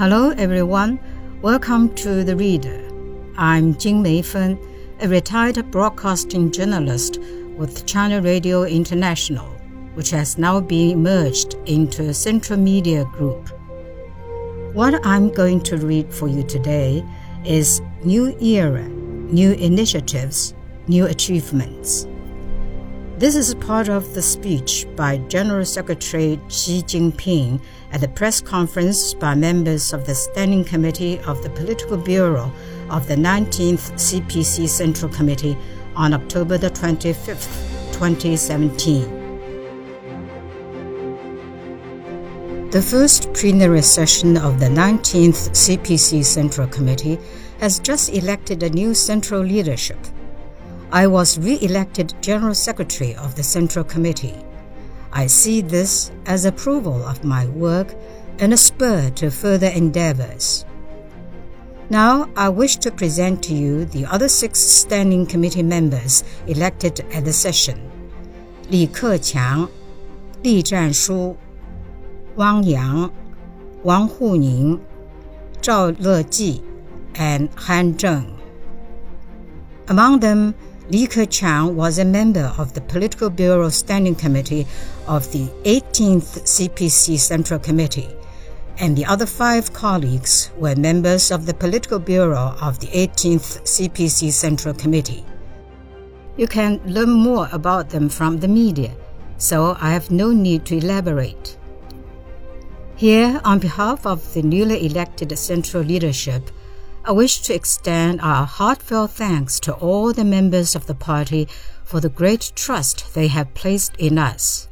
Hello, everyone. Welcome to The Reader. I'm Jin Meifen, a retired broadcasting journalist with China Radio International, which has now been merged into a Central Media Group. What I'm going to read for you today is New Era, New Initiatives, New Achievements. This is part of the speech by General Secretary Xi Jinping at the press conference by members of the Standing Committee of the Political Bureau of the 19th CPC Central Committee on October the 25th, 2017. The first plenary session of the 19th CPC Central Committee has just elected a new central leadership. I was re elected General Secretary of the Central Committee. I see this as approval of my work and a spur to further endeavors. Now, I wish to present to you the other six standing committee members elected at the session Li Keqiang, Li Zhanshu, Wang Yang, Wang Huning, Zhao Leji, and Han Zheng. Among them, Li Keqiang was a member of the Political Bureau Standing Committee of the 18th CPC Central Committee, and the other five colleagues were members of the Political Bureau of the 18th CPC Central Committee. You can learn more about them from the media, so I have no need to elaborate. Here, on behalf of the newly elected central leadership, I wish to extend our heartfelt thanks to all the members of the party for the great trust they have placed in us.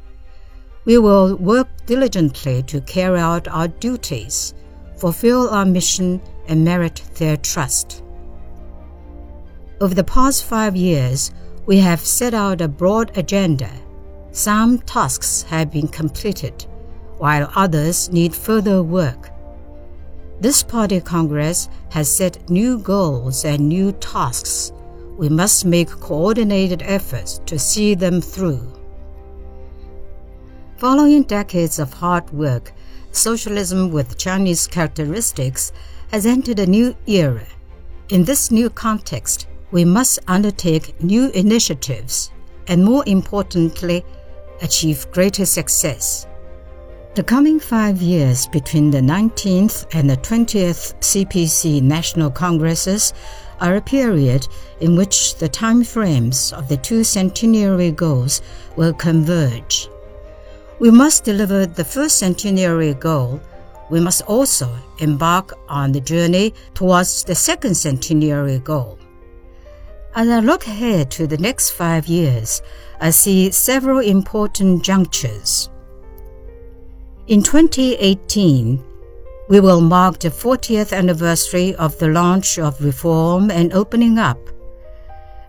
We will work diligently to carry out our duties, fulfill our mission, and merit their trust. Over the past five years, we have set out a broad agenda. Some tasks have been completed while others need further work. This party congress has set new goals and new tasks. We must make coordinated efforts to see them through. Following decades of hard work, socialism with Chinese characteristics has entered a new era. In this new context, we must undertake new initiatives and, more importantly, achieve greater success. The coming five years between the 19th and the 20th CPC National Congresses are a period in which the time frames of the two centenary goals will converge. We must deliver the first centenary goal. We must also embark on the journey towards the second centenary goal. As I look ahead to the next five years, I see several important junctures. In 2018, we will mark the 40th anniversary of the launch of Reform and Opening Up.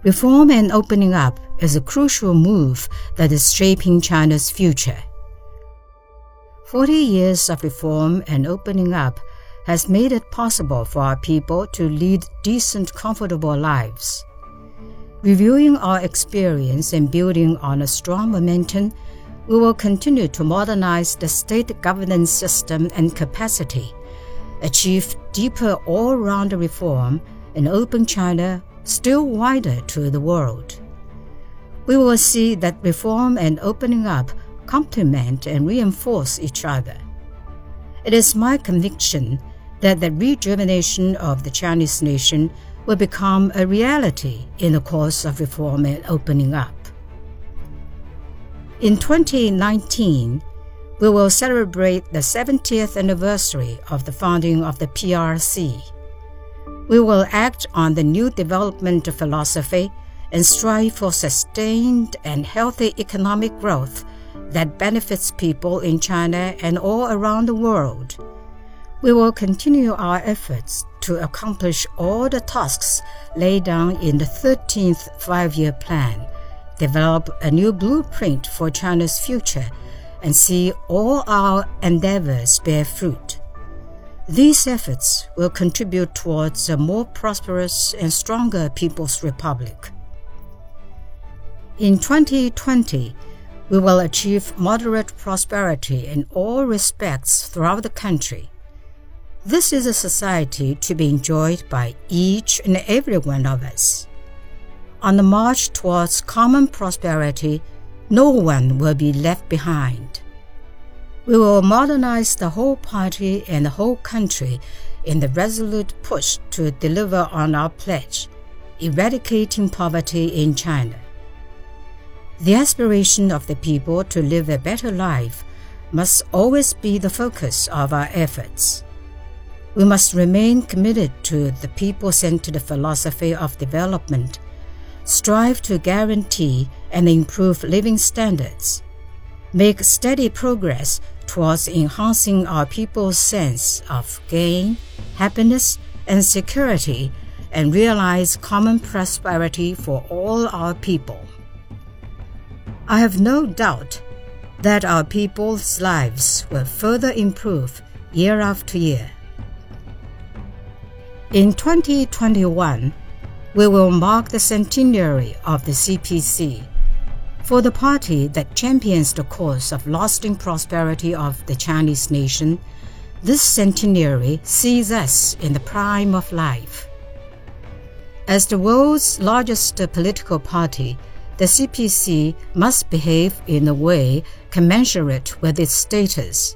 Reform and Opening Up is a crucial move that is shaping China's future. 40 years of reform and opening up has made it possible for our people to lead decent, comfortable lives. Reviewing our experience and building on a strong momentum, we will continue to modernize the state governance system and capacity, achieve deeper all round reform, and open China still wider to the world. We will see that reform and opening up complement and reinforce each other. It is my conviction that the rejuvenation of the Chinese nation will become a reality in the course of reform and opening up. In 2019, we will celebrate the 70th anniversary of the founding of the PRC. We will act on the new development philosophy and strive for sustained and healthy economic growth that benefits people in China and all around the world. We will continue our efforts to accomplish all the tasks laid down in the 13th five year plan develop a new blueprint for China's future, and see all our endeavors bear fruit. These efforts will contribute towards a more prosperous and stronger People's Republic. In 2020, we will achieve moderate prosperity in all respects throughout the country. This is a society to be enjoyed by each and every one of us. On the march towards common prosperity, no one will be left behind. We will modernize the whole party and the whole country in the resolute push to deliver on our pledge, eradicating poverty in China. The aspiration of the people to live a better life must always be the focus of our efforts. We must remain committed to the people centered philosophy of development, strive to guarantee and improve living standards, make steady progress towards enhancing our people's sense of gain, happiness, and security, and realize common prosperity for all our people. I have no doubt that our people's lives will further improve year after year. In 2021, we will mark the centenary of the CPC. For the party that champions the cause of lasting prosperity of the Chinese nation, this centenary sees us in the prime of life. As the world's largest political party, the CPC must behave in a way commensurate with its status.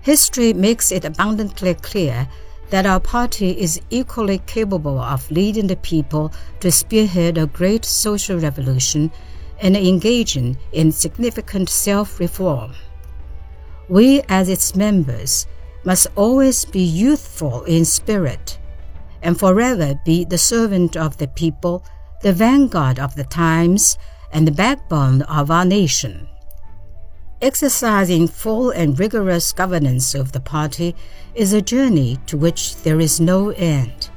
History makes it abundantly clear that our party is equally capable of leading the people to spearhead a great social revolution and engaging in significant self reform. We, as its members, must always be youthful in spirit and forever be the servant of the people, the vanguard of the times, and the backbone of our nation. Exercising full and rigorous governance of the party is a journey to which there is no end.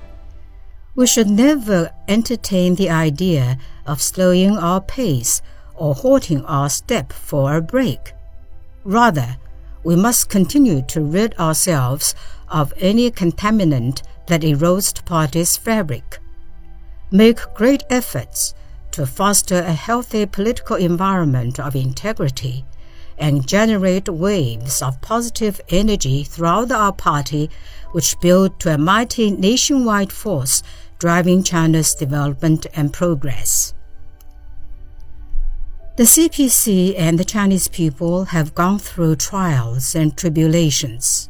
We should never entertain the idea of slowing our pace or halting our step for a break. Rather, we must continue to rid ourselves of any contaminant that erodes the party's fabric. Make great efforts to foster a healthy political environment of integrity and generate waves of positive energy throughout our party, which build to a mighty nationwide force driving China's development and progress. The CPC and the Chinese people have gone through trials and tribulations.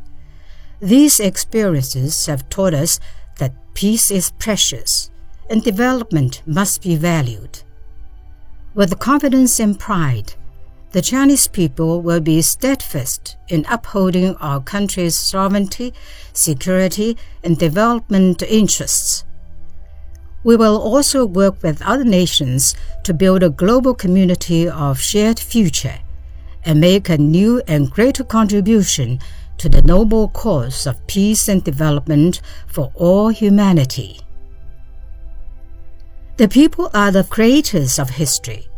These experiences have taught us that peace is precious and development must be valued. With confidence and pride, the Chinese people will be steadfast in upholding our country's sovereignty, security, and development interests. We will also work with other nations to build a global community of shared future and make a new and greater contribution to the noble cause of peace and development for all humanity. The people are the creators of history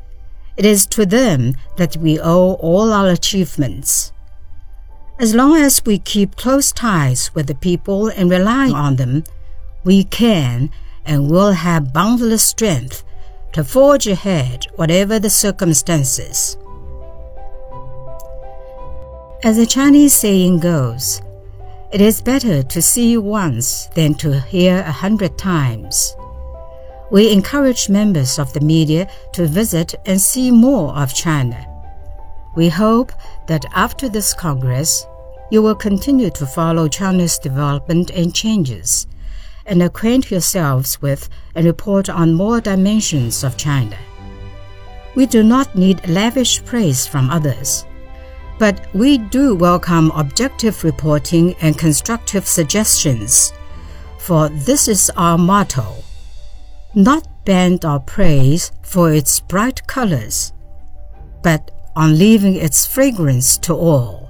it is to them that we owe all our achievements. As long as we keep close ties with the people and rely on them, we can and will have boundless strength to forge ahead whatever the circumstances. As the Chinese saying goes, it is better to see once than to hear a hundred times. We encourage members of the media to visit and see more of China. We hope that after this Congress, you will continue to follow China's development and changes, and acquaint yourselves with and report on more dimensions of China. We do not need lavish praise from others, but we do welcome objective reporting and constructive suggestions, for this is our motto not bend our praise for its bright colors, but on leaving its fragrance to all.